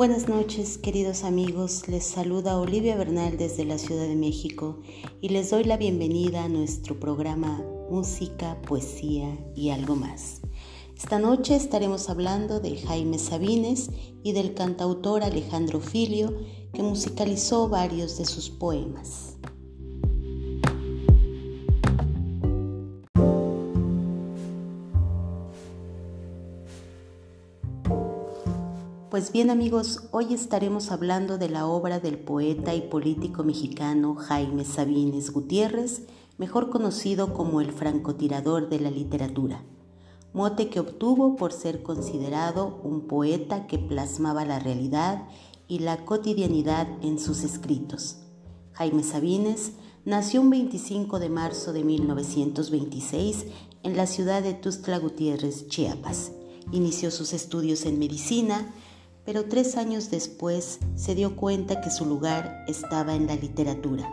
Buenas noches, queridos amigos. Les saluda Olivia Bernal desde la Ciudad de México y les doy la bienvenida a nuestro programa Música, Poesía y algo más. Esta noche estaremos hablando de Jaime Sabines y del cantautor Alejandro Filio, que musicalizó varios de sus poemas. Pues bien amigos, hoy estaremos hablando de la obra del poeta y político mexicano Jaime Sabines Gutiérrez, mejor conocido como el francotirador de la literatura, mote que obtuvo por ser considerado un poeta que plasmaba la realidad y la cotidianidad en sus escritos. Jaime Sabines nació un 25 de marzo de 1926 en la ciudad de Tustla Gutiérrez, Chiapas. Inició sus estudios en medicina, pero tres años después se dio cuenta que su lugar estaba en la literatura.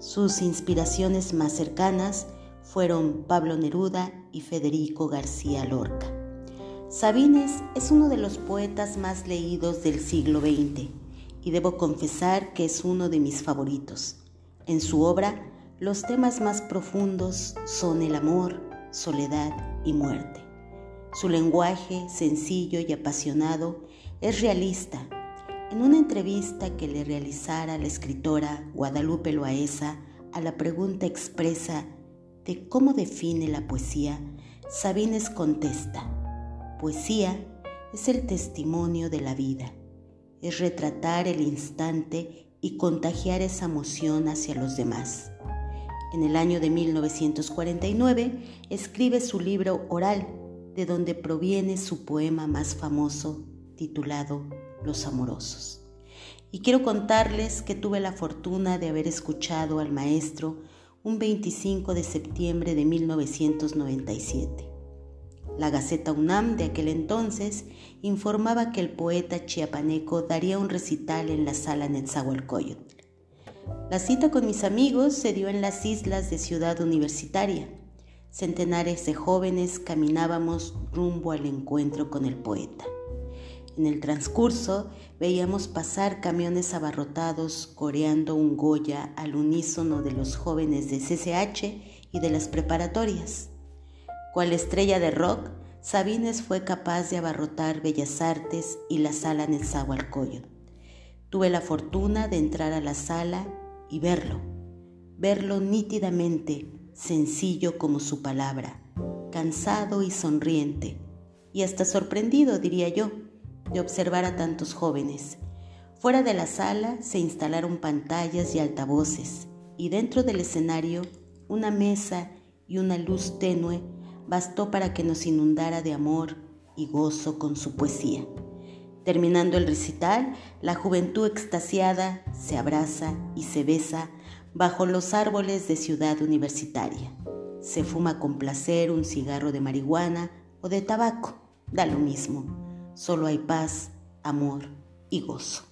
Sus inspiraciones más cercanas fueron Pablo Neruda y Federico García Lorca. Sabines es uno de los poetas más leídos del siglo XX y debo confesar que es uno de mis favoritos. En su obra, los temas más profundos son el amor, soledad y muerte. Su lenguaje, sencillo y apasionado, es realista. En una entrevista que le realizara la escritora Guadalupe Loaesa a la pregunta expresa de cómo define la poesía, Sabines contesta, poesía es el testimonio de la vida, es retratar el instante y contagiar esa emoción hacia los demás. En el año de 1949 escribe su libro Oral, de donde proviene su poema más famoso, titulado Los Amorosos. Y quiero contarles que tuve la fortuna de haber escuchado al maestro un 25 de septiembre de 1997. La Gaceta UNAM de aquel entonces informaba que el poeta chiapaneco daría un recital en la sala Netzahualcoyotl. La cita con mis amigos se dio en las islas de Ciudad Universitaria. Centenares de jóvenes caminábamos rumbo al encuentro con el poeta. En el transcurso veíamos pasar camiones abarrotados coreando un Goya al unísono de los jóvenes de CCH y de las preparatorias. Cual estrella de rock, Sabines fue capaz de abarrotar Bellas Artes y la sala en el Nezahualcóyotl. Tuve la fortuna de entrar a la sala y verlo, verlo nítidamente, sencillo como su palabra, cansado y sonriente, y hasta sorprendido, diría yo de observar a tantos jóvenes. Fuera de la sala se instalaron pantallas y altavoces y dentro del escenario una mesa y una luz tenue bastó para que nos inundara de amor y gozo con su poesía. Terminando el recital, la juventud extasiada se abraza y se besa bajo los árboles de ciudad universitaria. Se fuma con placer un cigarro de marihuana o de tabaco, da lo mismo solo hay paz, amor y gozo.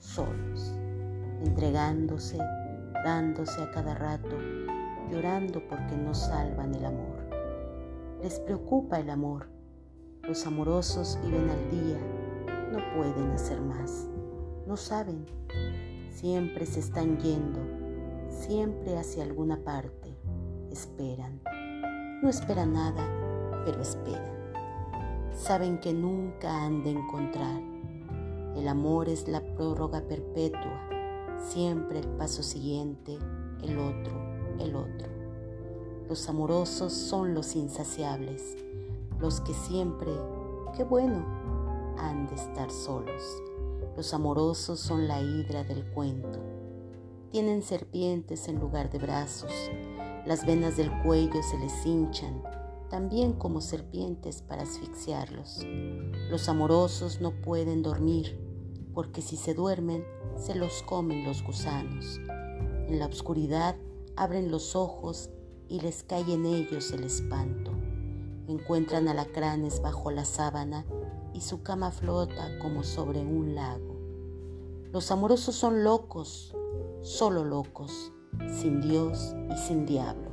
solos, entregándose, dándose a cada rato llorando porque no salvan el amor. Les preocupa el amor. Los amorosos viven al día, no pueden hacer más, no saben. Siempre se están yendo, siempre hacia alguna parte. Esperan. No esperan nada, pero esperan. Saben que nunca han de encontrar. El amor es la prórroga perpetua, siempre el paso siguiente, el otro, el otro. Los amorosos son los insaciables, los que siempre, qué bueno, han de estar solos. Los amorosos son la hidra del cuento. Tienen serpientes en lugar de brazos. Las venas del cuello se les hinchan, también como serpientes para asfixiarlos. Los amorosos no pueden dormir, porque si se duermen, se los comen los gusanos. En la oscuridad abren los ojos y les cae en ellos el espanto. Encuentran alacranes bajo la sábana y su cama flota como sobre un lago. Los amorosos son locos, solo locos, sin Dios y sin diablo.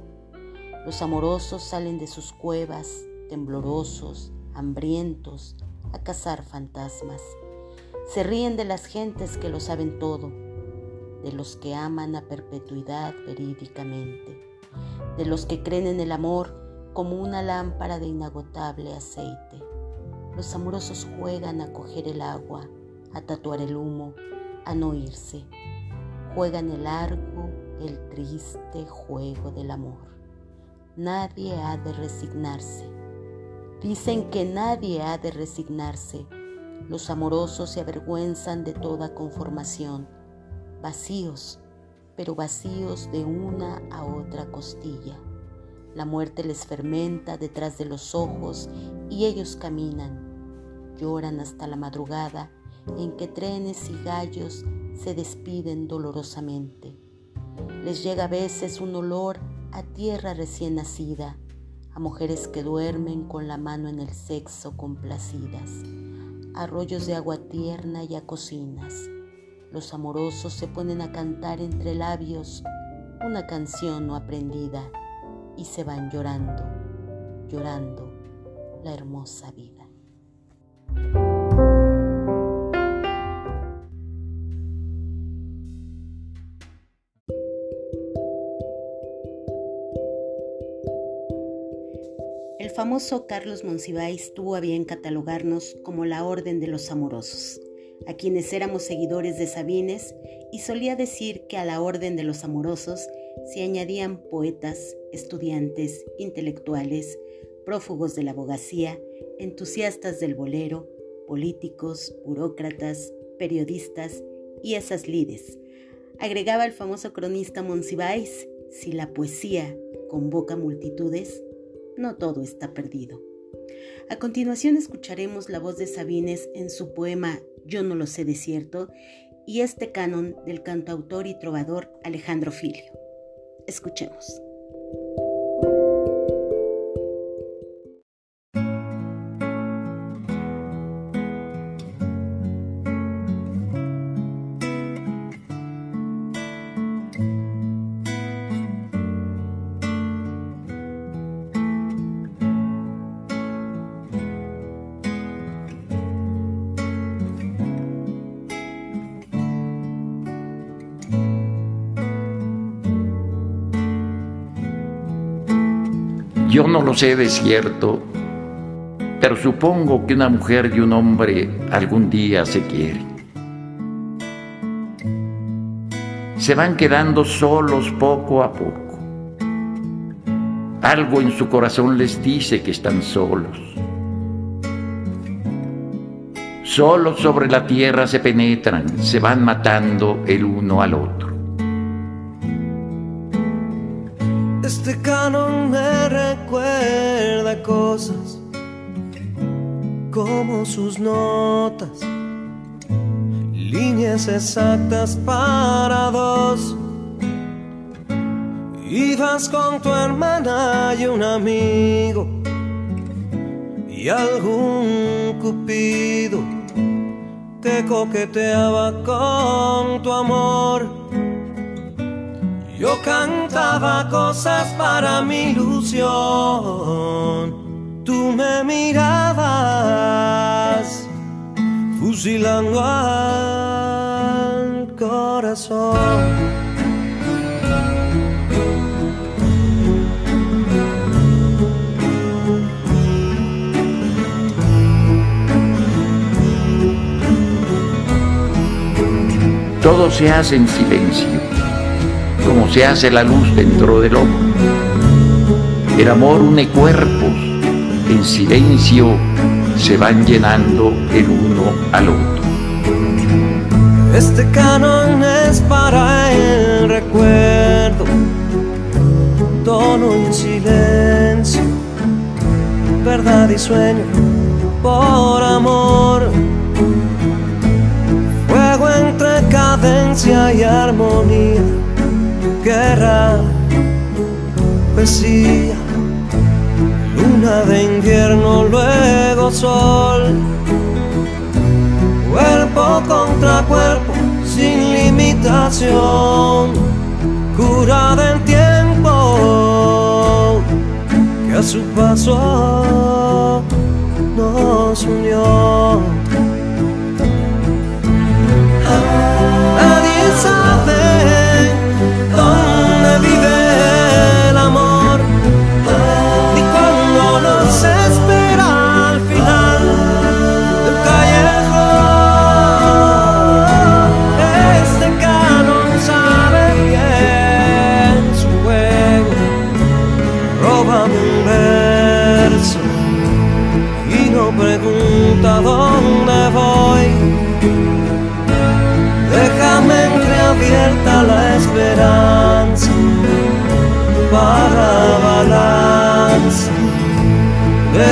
Los amorosos salen de sus cuevas, temblorosos, hambrientos, a cazar fantasmas. Se ríen de las gentes que lo saben todo, de los que aman a perpetuidad verídicamente, de los que creen en el amor como una lámpara de inagotable aceite. Los amorosos juegan a coger el agua, a tatuar el humo, a no irse. Juegan el largo, el triste juego del amor. Nadie ha de resignarse. Dicen que nadie ha de resignarse. Los amorosos se avergüenzan de toda conformación vacíos, pero vacíos de una a otra costilla. La muerte les fermenta detrás de los ojos y ellos caminan, lloran hasta la madrugada en que trenes y gallos se despiden dolorosamente. Les llega a veces un olor a tierra recién nacida, a mujeres que duermen con la mano en el sexo complacidas, a rollos de agua tierna y a cocinas los amorosos se ponen a cantar entre labios una canción no aprendida y se van llorando, llorando la hermosa vida. Famoso Carlos Monsiváis tuvo a bien catalogarnos como la Orden de los Amorosos a quienes éramos seguidores de Sabines, y solía decir que a la orden de los amorosos se añadían poetas, estudiantes, intelectuales, prófugos de la abogacía, entusiastas del bolero, políticos, burócratas, periodistas y esas lides. Agregaba el famoso cronista Monsiváis, si la poesía convoca multitudes, no todo está perdido. A continuación escucharemos la voz de Sabines en su poema Yo no lo sé de cierto y este canon del cantautor y trovador Alejandro Filio. Escuchemos. No lo sé de cierto, pero supongo que una mujer y un hombre algún día se quieren. Se van quedando solos poco a poco. Algo en su corazón les dice que están solos. Solos sobre la tierra se penetran, se van matando el uno al otro. Sus notas, líneas exactas para dos. Ibas con tu hermana y un amigo y algún cupido que coqueteaba con tu amor yo cantaba cosas para mi ilusión. Tú me mirabas, fusilando al corazón. Todo se hace en silencio como se hace la luz dentro del ojo. El amor une cuerpos, en silencio se van llenando el uno al otro. Este canon es para el recuerdo, tono en silencio, verdad y sueño por amor. Fuego entre cadencia y armonía, guerra, poesía, de invierno, luego sol. Cuerpo contra cuerpo, sin limitación, cura del tiempo que a su paso nos unió. Nadie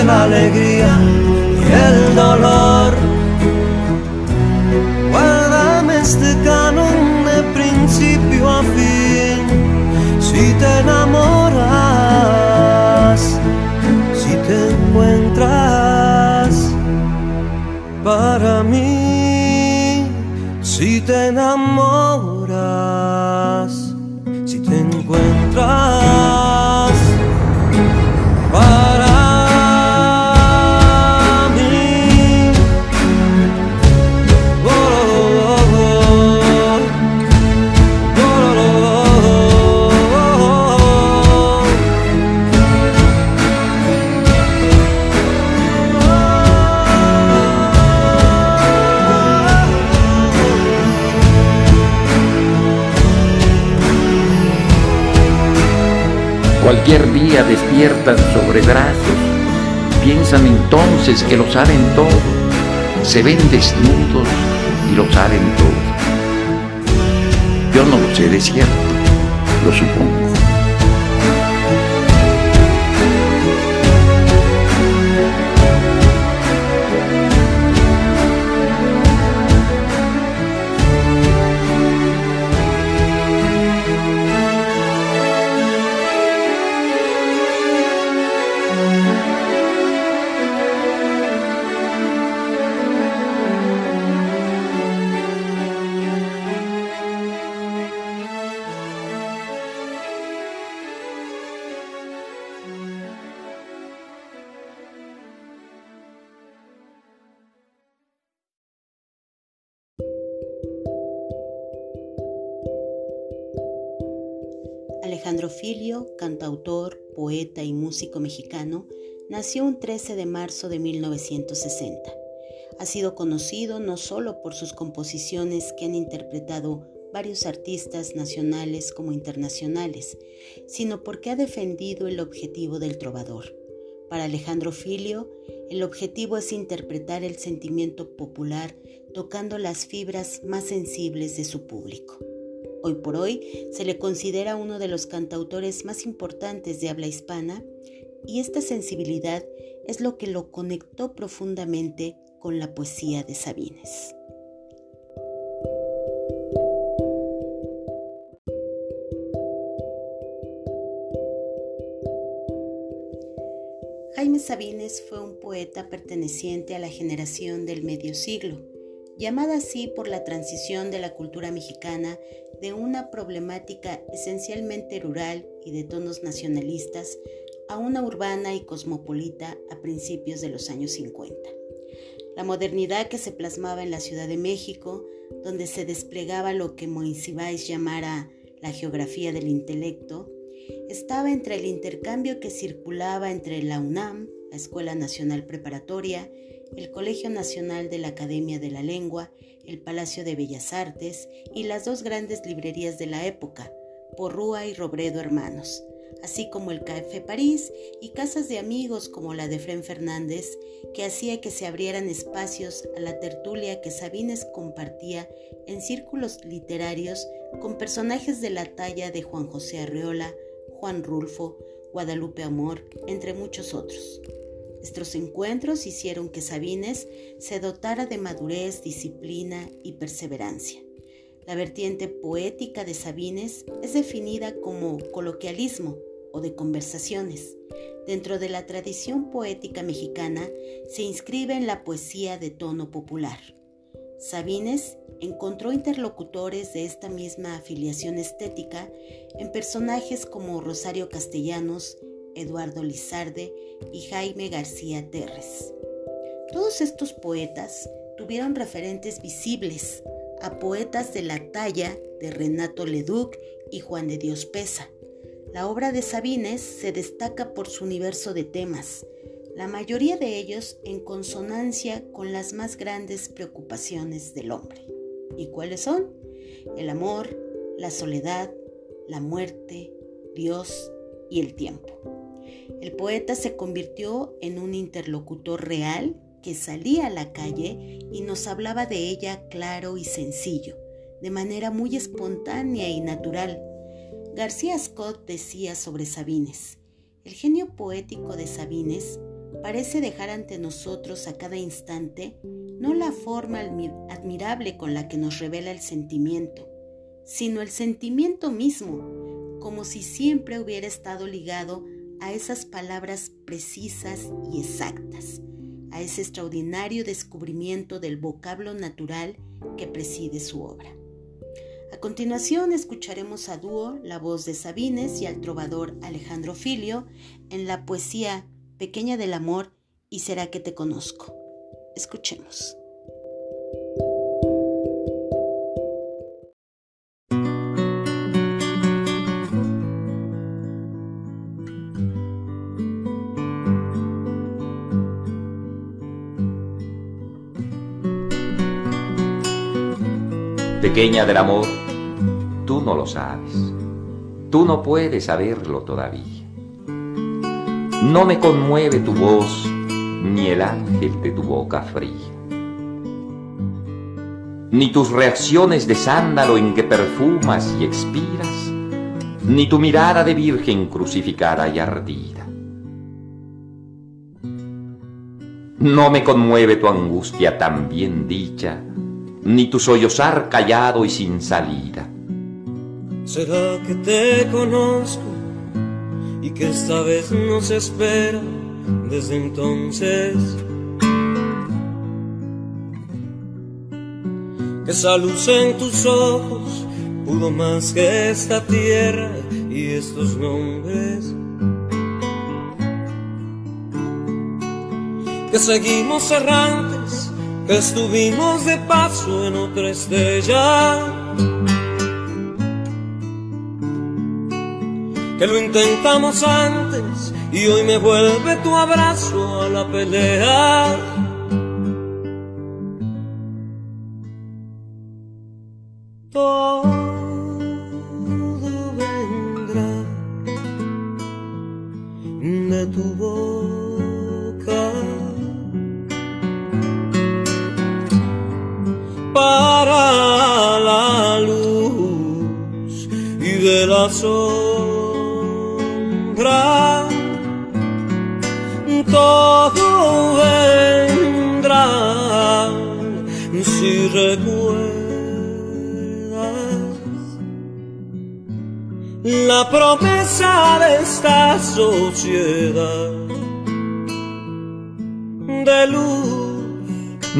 la alegría y el dolor. Guárdame este canon de principio a fin. Si te enamoras, si te encuentras para mí, si te enamoras, si te encuentras despiertan sobre brazos, piensan entonces que lo saben todo, se ven desnudos y lo saben todo. Yo no lo sé de cierto, lo supongo. Alejandro Filio, cantautor, poeta y músico mexicano, nació un 13 de marzo de 1960. Ha sido conocido no solo por sus composiciones que han interpretado varios artistas nacionales como internacionales, sino porque ha defendido el objetivo del trovador. Para Alejandro Filio, el objetivo es interpretar el sentimiento popular tocando las fibras más sensibles de su público. Hoy por hoy se le considera uno de los cantautores más importantes de habla hispana y esta sensibilidad es lo que lo conectó profundamente con la poesía de Sabines. Jaime Sabines fue un poeta perteneciente a la generación del medio siglo, llamada así por la transición de la cultura mexicana de una problemática esencialmente rural y de tonos nacionalistas a una urbana y cosmopolita a principios de los años 50. La modernidad que se plasmaba en la Ciudad de México, donde se desplegaba lo que Monsiváis llamara la geografía del intelecto, estaba entre el intercambio que circulaba entre la UNAM, la Escuela Nacional Preparatoria, el Colegio Nacional de la Academia de la Lengua, el Palacio de Bellas Artes y las dos grandes librerías de la época, Porrúa y Robredo Hermanos, así como el Café París y casas de amigos como la de Fren Fernández, que hacía que se abrieran espacios a la tertulia que Sabines compartía en círculos literarios con personajes de la talla de Juan José Arreola, Juan Rulfo, Guadalupe Amor, entre muchos otros. Nuestros encuentros hicieron que Sabines se dotara de madurez, disciplina y perseverancia. La vertiente poética de Sabines es definida como coloquialismo o de conversaciones. Dentro de la tradición poética mexicana se inscribe en la poesía de tono popular. Sabines encontró interlocutores de esta misma afiliación estética en personajes como Rosario Castellanos, Eduardo Lizarde y Jaime García Terres. Todos estos poetas tuvieron referentes visibles a poetas de la talla de Renato Leduc y Juan de Dios Pesa. La obra de Sabines se destaca por su universo de temas, la mayoría de ellos en consonancia con las más grandes preocupaciones del hombre. ¿Y cuáles son? El amor, la soledad, la muerte, Dios y el tiempo. El poeta se convirtió en un interlocutor real que salía a la calle y nos hablaba de ella claro y sencillo, de manera muy espontánea y natural. García Scott decía sobre Sabines, el genio poético de Sabines parece dejar ante nosotros a cada instante no la forma admirable con la que nos revela el sentimiento, sino el sentimiento mismo, como si siempre hubiera estado ligado a esas palabras precisas y exactas, a ese extraordinario descubrimiento del vocablo natural que preside su obra. A continuación escucharemos a dúo la voz de Sabines y al trovador Alejandro Filio en la poesía Pequeña del Amor y Será que te conozco. Escuchemos. Pequeña del amor, tú no lo sabes. Tú no puedes saberlo todavía. No me conmueve tu voz ni el ángel de tu boca fría, ni tus reacciones de sándalo en que perfumas y expiras, ni tu mirada de virgen crucificada y ardida. No me conmueve tu angustia tan bien dicha, ni tu sollozar callado y sin salida. ¿Será que te conozco? y que esta vez nos espera desde entonces. Que esa luz en tus ojos pudo más que esta tierra y estos nombres. Que seguimos errantes, estuvimos de paso en otra estrella que lo intentamos antes y hoy me vuelve tu abrazo a la pelea.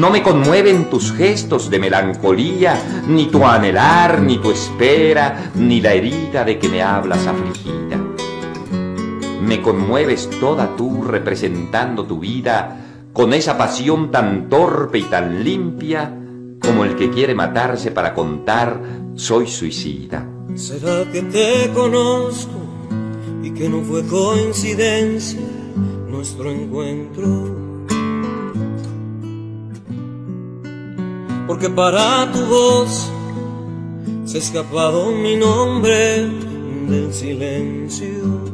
No me conmueven tus gestos de melancolía, ni tu anhelar, ni tu espera, ni la herida de que me hablas afligida me conmueves toda tú representando tu vida con esa pasión tan torpe y tan limpia como el que quiere matarse para contar soy suicida. ¿Será que te conozco y que no fue coincidencia nuestro encuentro? porque para tu voz se ha escapado mi nombre del silencio.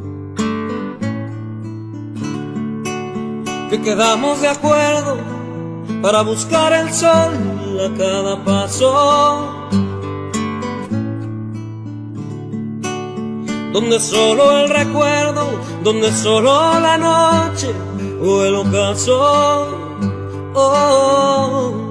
Que quedamos de acuerdo para buscar el sol a cada paso. Donde solo el recuerdo, donde solo la noche o el ocaso. Oh, oh, oh.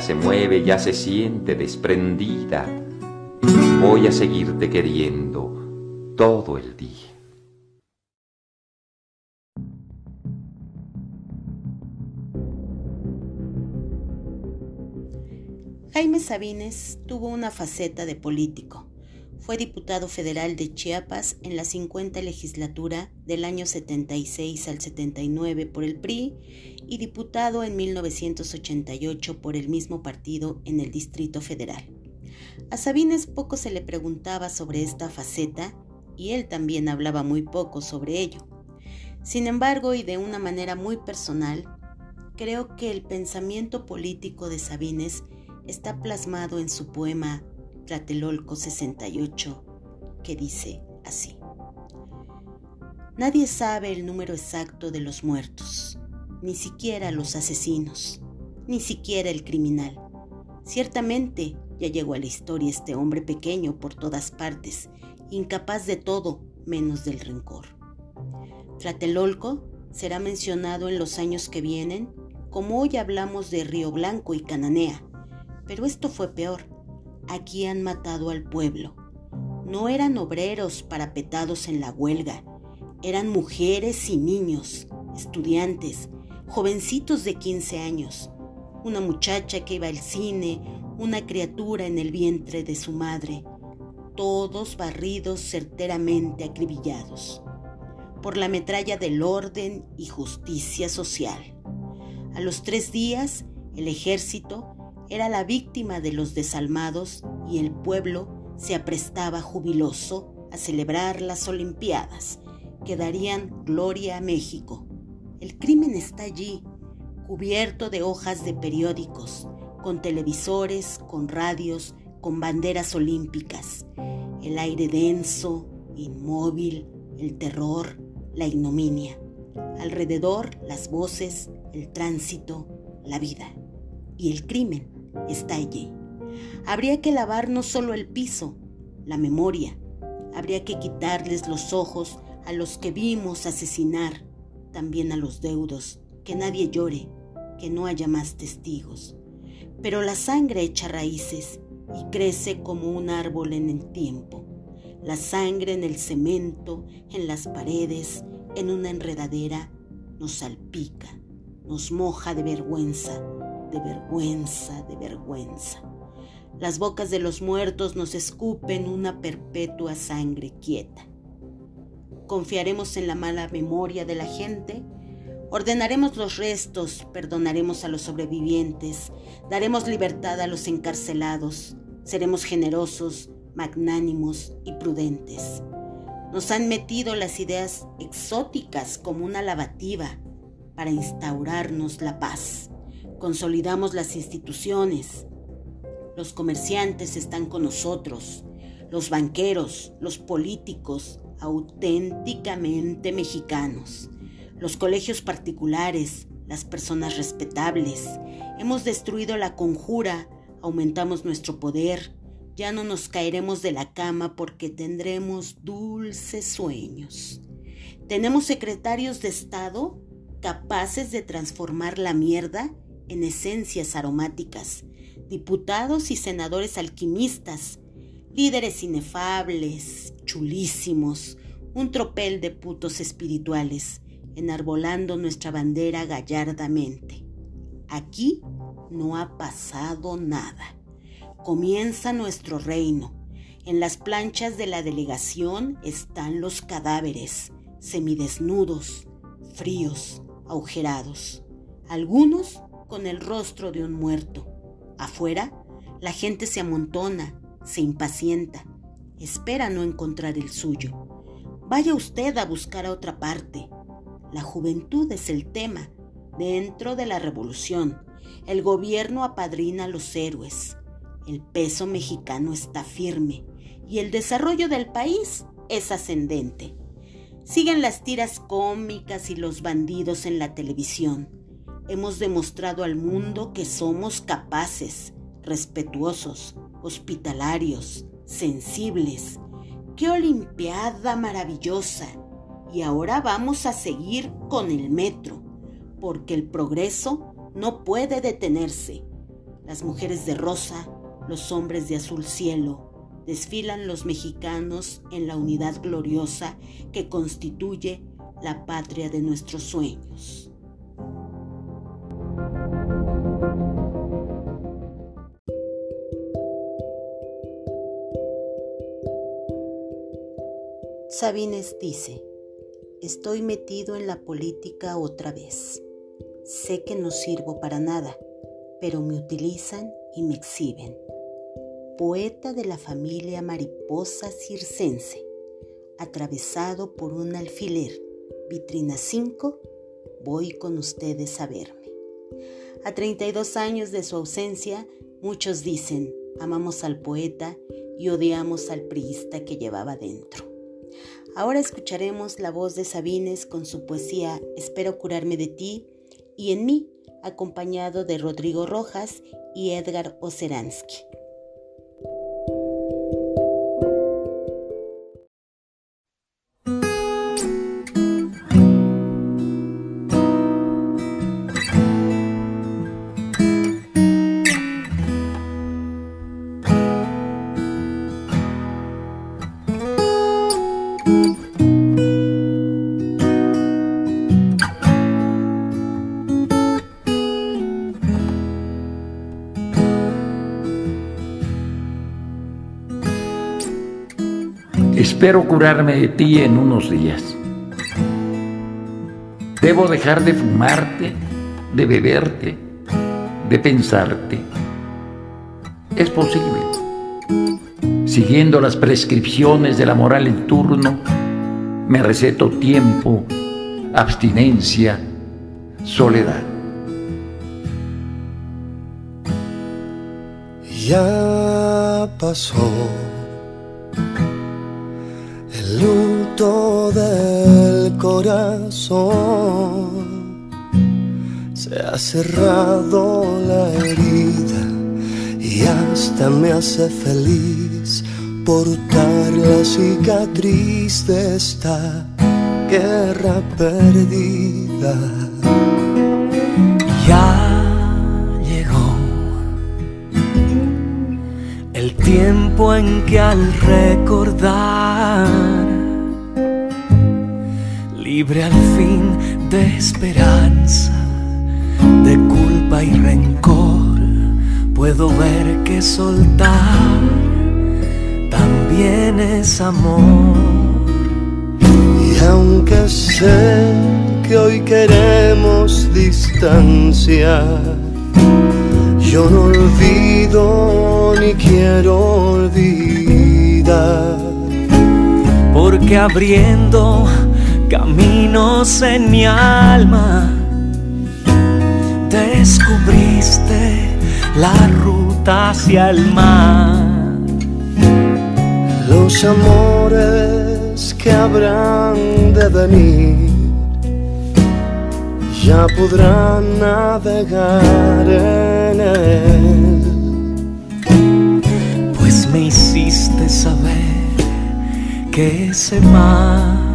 Se mueve ya se siente desprendida. Voy a seguirte queriendo todo el día. Jaime Sabines tuvo una faceta de político. Fue diputado federal de Chiapas en la 50 legislatura del año 76 al 79 por el PRI y diputado en 1988 por el mismo partido en el Distrito Federal. A Sabines poco se le preguntaba sobre esta faceta y él también hablaba muy poco sobre ello. Sin embargo, y de una manera muy personal, creo que el pensamiento político de Sabines está plasmado en su poema Tlatelolco 68, que dice así. Nadie sabe el número exacto de los muertos, ni siquiera los asesinos, ni siquiera el criminal. Ciertamente ya llegó a la historia este hombre pequeño por todas partes, incapaz de todo menos del rencor. Tlatelolco será mencionado en los años que vienen, como hoy hablamos de Río Blanco y Cananea, pero esto fue peor Aquí han matado al pueblo. No eran obreros parapetados en la huelga, eran mujeres y niños, estudiantes, jovencitos de 15 años, una muchacha que iba al cine, una criatura en el vientre de su madre, todos barridos certeramente acribillados por la metralla del orden y justicia social. A los tres días, el ejército era la víctima de los desalmados y el pueblo se aprestaba jubiloso a celebrar las Olimpiadas que darían gloria a México. El crimen está allí, cubierto de hojas de periódicos, con televisores, con radios, con banderas olímpicas. El aire denso, inmóvil, el terror, la ignominia. Alrededor las voces, el tránsito, la vida y el crimen está allí. Habría que lavar no solo el piso, la memoria. Habría que quitarles los ojos a los que vimos asesinar, también a los deudos, que nadie llore, que no haya más testigos. Pero la sangre echa raíces y crece como un árbol en el tiempo. La sangre en el cemento, en las paredes, en una enredadera, nos salpica, nos moja de vergüenza, de vergüenza, de vergüenza. Las bocas de los muertos nos escupen una perpetua sangre quieta. Confiaremos en la mala memoria de la gente, ordenaremos los restos, perdonaremos a los sobrevivientes, daremos libertad a los encarcelados, seremos generosos, magnánimos y prudentes. Nos han metido las ideas exóticas como una lavativa para instaurarnos la paz consolidamos las instituciones. Los comerciantes están con nosotros, los banqueros, los políticos, auténticamente mexicanos, los colegios particulares, las personas respetables. Hemos destruido la conjura, aumentamos nuestro poder, Ya no nos caeremos de la cama porque tendremos dulces sueños. Tenemos secretarios de Estado capaces de transformar la mierda en esencias aromáticas, diputados y senadores alquimistas, líderes inefables, chulísimos, un tropel de putos espirituales, enarbolando nuestra bandera gallardamente. Aquí no ha pasado nada comienza nuestro reino. En las planchas de la delegación están los cadáveres, semidesnudos, fríos, agujerados, algunos con el rostro de un muerto. Afuera, la gente se amontona, se impacienta, espera no encontrar el suyo. Vaya usted a buscar a otra parte. La juventud es el tema. Dentro de la revolución, el gobierno apadrina a los héroes. El peso mexicano está firme y el desarrollo del país es ascendente. Siguen las tiras cómicas y los bandidos en la televisión. Hemos demostrado al mundo que somos capaces, respetuosos, hospitalarios, sensibles. ¡Qué Olimpiada maravillosa! Y ahora vamos a seguir con el metro, porque el progreso no puede detenerse. Las mujeres de rosa los hombres de azul cielo, desfilan los mexicanos en la unidad gloriosa que constituye la patria de nuestros sueños. Sabines dice, estoy metido en la política otra vez. Sé que no sirvo para nada, pero me utilizan y me exhiben poeta de la familia mariposa circense, atravesado por un alfiler, vitrina 5, voy con ustedes a verme. A 32 años de su ausencia, muchos dicen, amamos al poeta y odiamos al priista que llevaba dentro. Ahora escucharemos la voz de Sabines con su poesía Espero curarme de ti y en mí, acompañado de Rodrigo Rojas y Edgar Oceransky. Espero curarme de ti en unos días. Debo dejar de fumarte, de beberte, de pensarte. Es posible. Siguiendo las prescripciones de la moral en turno, me receto tiempo, abstinencia, soledad. Ya pasó del corazón. Se ha cerrado la herida y hasta me hace feliz portar la cicatriz de esta guerra perdida. Ya llegó el tiempo en que al recordar libre al fin de esperanza, de culpa y rencor, puedo ver que soltar también es amor. Y aunque sé que hoy queremos distancia, yo no olvido ni quiero olvidar. Porque abriendo caminos en mi alma. Descubriste la ruta hacia el mar. Los amores que habrán de venir ya podrán navegar en él. Pues me que ese mar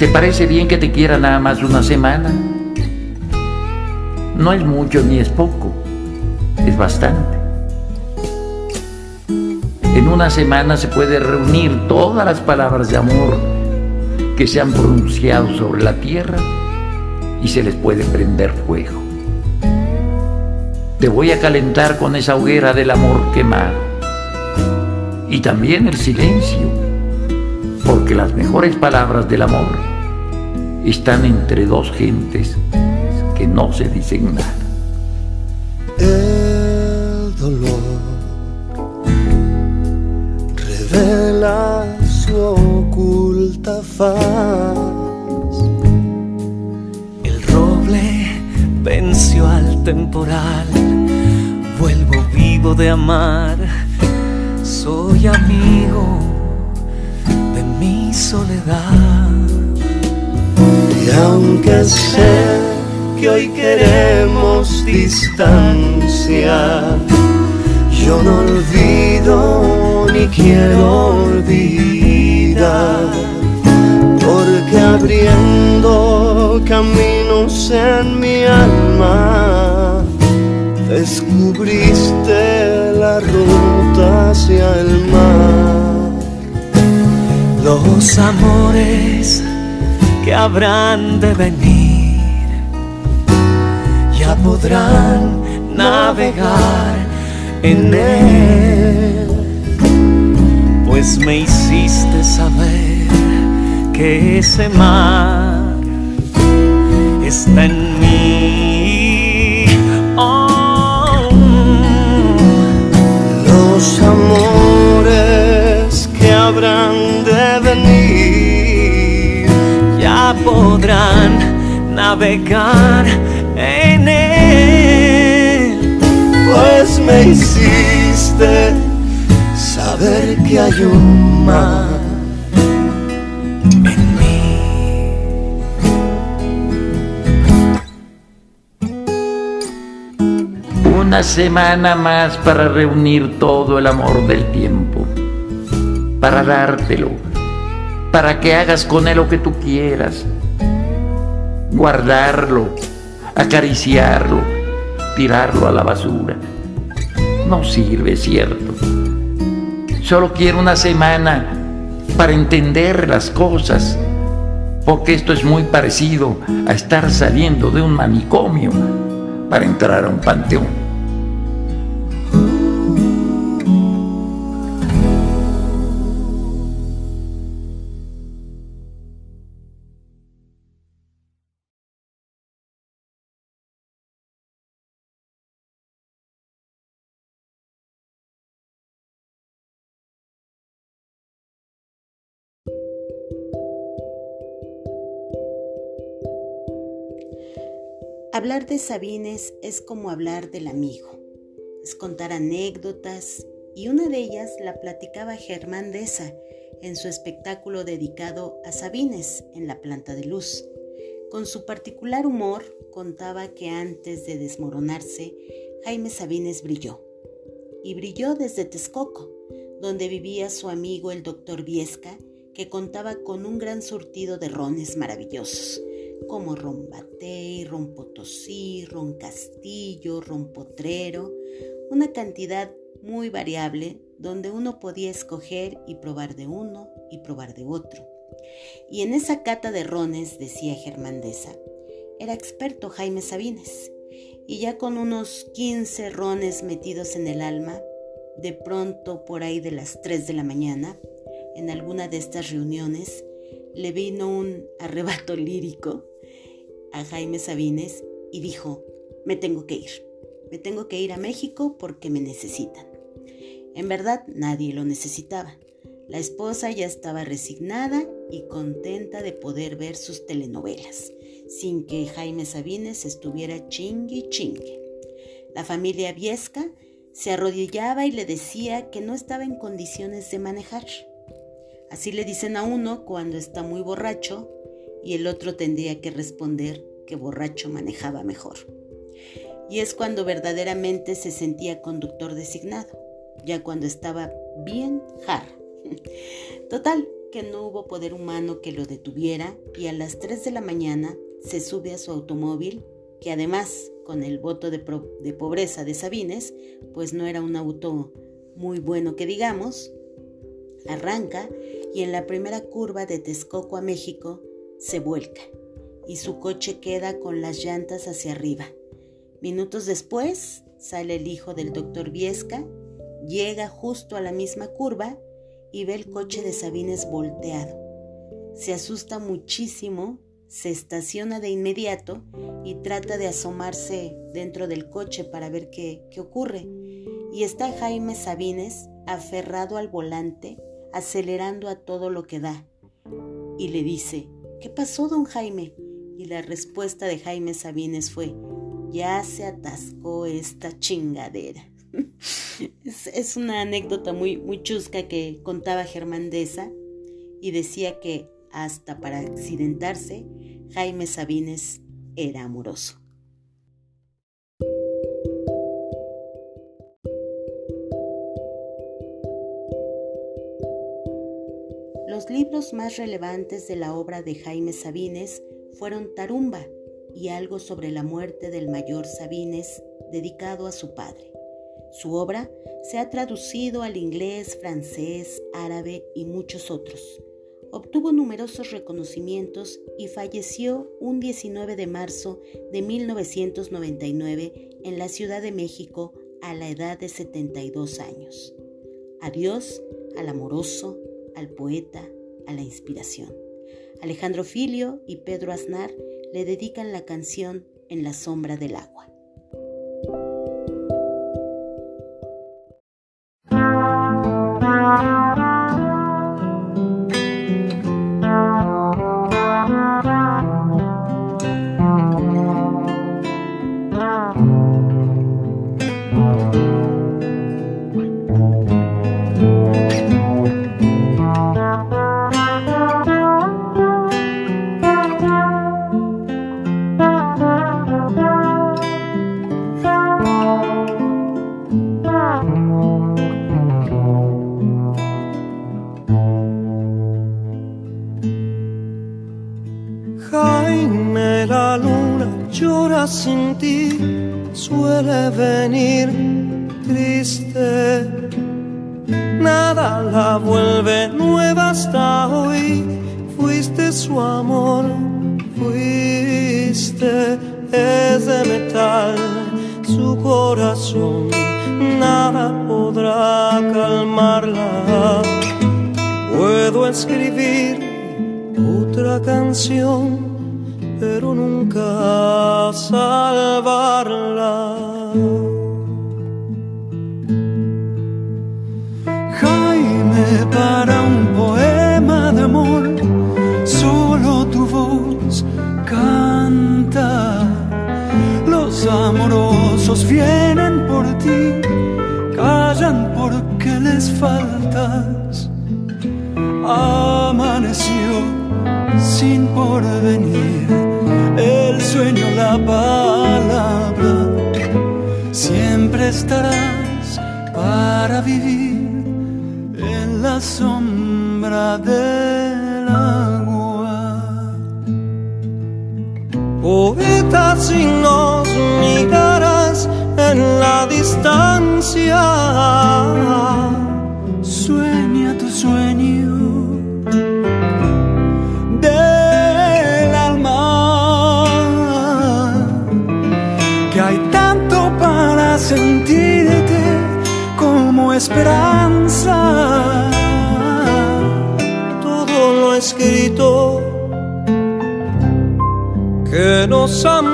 ¿Te parece bien que te quiera nada más una semana? No es mucho ni es poco, es bastante. En una semana se puede reunir todas las palabras de amor que se han pronunciado sobre la tierra y se les puede prender fuego. Te voy a calentar con esa hoguera del amor quemado y también el silencio, porque las mejores palabras del amor están entre dos gentes que no se dicen nada. El dolor revela su oculta faz. El roble venció al temporal, vuelvo vivo de amar, soy amigo de mi soledad. Aunque sé que hoy queremos distancia, yo no olvido ni quiero olvidar, porque abriendo caminos en mi alma, descubriste la ruta hacia el mar. Los amores que habrán de venir. Ya podrán navegar en él, pues me hiciste saber que ese mar está en mí. Oh, Los amores que habrán podrán navegar en él. pues me hiciste saber que hay un mar en mí. Una semana más para reunir todo el amor del tiempo, para dártelo, para que hagas con él lo que tú quieras, guardarlo, acariciarlo, tirarlo a la basura. No sirve, cierto. Solo quiero una semana para entender las cosas, porque esto es muy parecido a estar saliendo de un manicomio para entrar a un panteón. Hablar de Sabines es como hablar del amigo, es contar anécdotas y una de ellas la platicaba Germán Deza en su espectáculo dedicado a Sabines en la planta de luz. Con su particular humor contaba que antes de desmoronarse, Jaime Sabines brilló. Y brilló desde Texcoco, donde vivía su amigo el doctor Viesca, que contaba con un gran surtido de rones maravillosos como ron batey, ron potosí, ron castillo, una cantidad muy variable donde uno podía escoger y probar de uno y probar de otro. Y en esa cata de rones, decía Germán Deza, era experto Jaime Sabines, y ya con unos 15 rones metidos en el alma, de pronto por ahí de las 3 de la mañana, en alguna de estas reuniones, le vino un arrebato lírico a Jaime Sabines y dijo, me tengo que ir, me tengo que ir a México porque me necesitan. En verdad nadie lo necesitaba. La esposa ya estaba resignada y contenta de poder ver sus telenovelas, sin que Jaime Sabines estuviera chingue chingue. La familia Viesca se arrodillaba y le decía que no estaba en condiciones de manejar. Así le dicen a uno cuando está muy borracho y el otro tendría que responder que borracho manejaba mejor. Y es cuando verdaderamente se sentía conductor designado, ya cuando estaba bien jar. Total, que no hubo poder humano que lo detuviera y a las 3 de la mañana se sube a su automóvil, que además con el voto de, de pobreza de Sabines, pues no era un auto muy bueno que digamos, arranca y en la primera curva de Texcoco a México se vuelca y su coche queda con las llantas hacia arriba. Minutos después sale el hijo del doctor Viesca, llega justo a la misma curva y ve el coche de Sabines volteado. Se asusta muchísimo, se estaciona de inmediato y trata de asomarse dentro del coche para ver qué, qué ocurre. Y está Jaime Sabines aferrado al volante, acelerando a todo lo que da. Y le dice, ¿qué pasó, don Jaime? Y la respuesta de Jaime Sabines fue, ya se atascó esta chingadera. es, una anécdota muy, muy chusca que contaba Germán Deza y decía que hasta para accidentarse, Jaime Sabines era amoroso. Libros más relevantes de la obra de Jaime Sabines fueron Tarumba y algo sobre la muerte del mayor Sabines dedicado a su padre. Su obra se ha traducido al inglés, francés, árabe y muchos otros. Obtuvo numerosos reconocimientos y falleció un 19 de marzo de 1999 en la Ciudad de México a la edad de 72 años. Adiós al amoroso, al poeta, la inspiración. Alejandro Filio y Pedro Aznar le dedican la canción En la sombra del agua. Salvarla. Jaime, para un poema de amor, solo tu voz canta. Los amorosos vienen por ti, callan porque les faltas. Amaneció sin porvenir sueño, la palabra, siempre estarás para vivir en la sombra del que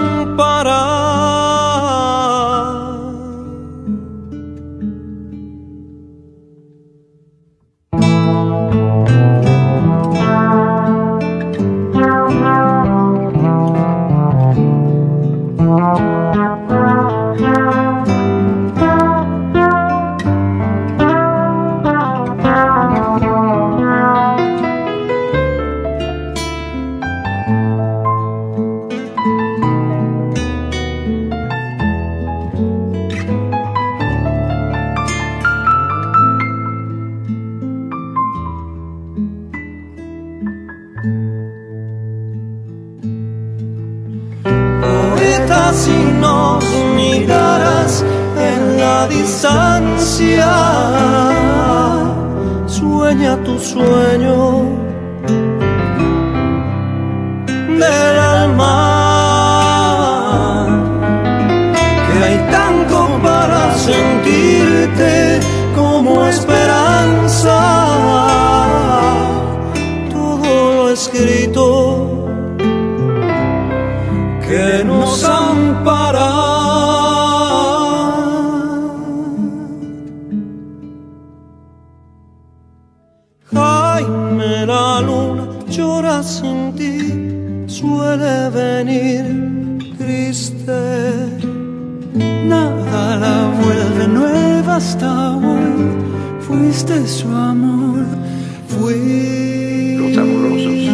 La luna llora sin ti, suele venir triste. Nada la vuelve nueva hasta hoy. Fuiste su amor, fui. Los amorosos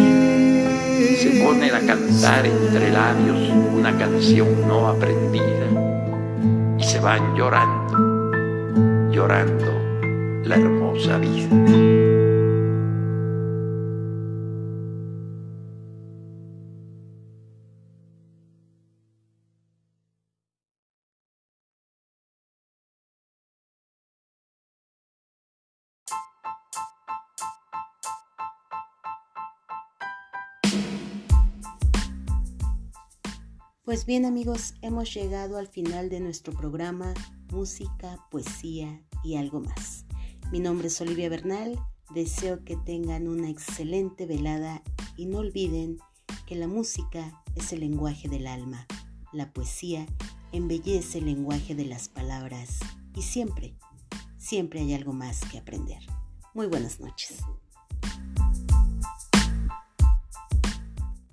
se ponen a cantar entre labios una canción no aprendida y se van llorando, llorando la hermosa vida. Pues bien amigos, hemos llegado al final de nuestro programa Música, Poesía y algo más. Mi nombre es Olivia Bernal, deseo que tengan una excelente velada y no olviden que la música es el lenguaje del alma, la poesía embellece el lenguaje de las palabras y siempre, siempre hay algo más que aprender. Muy buenas noches.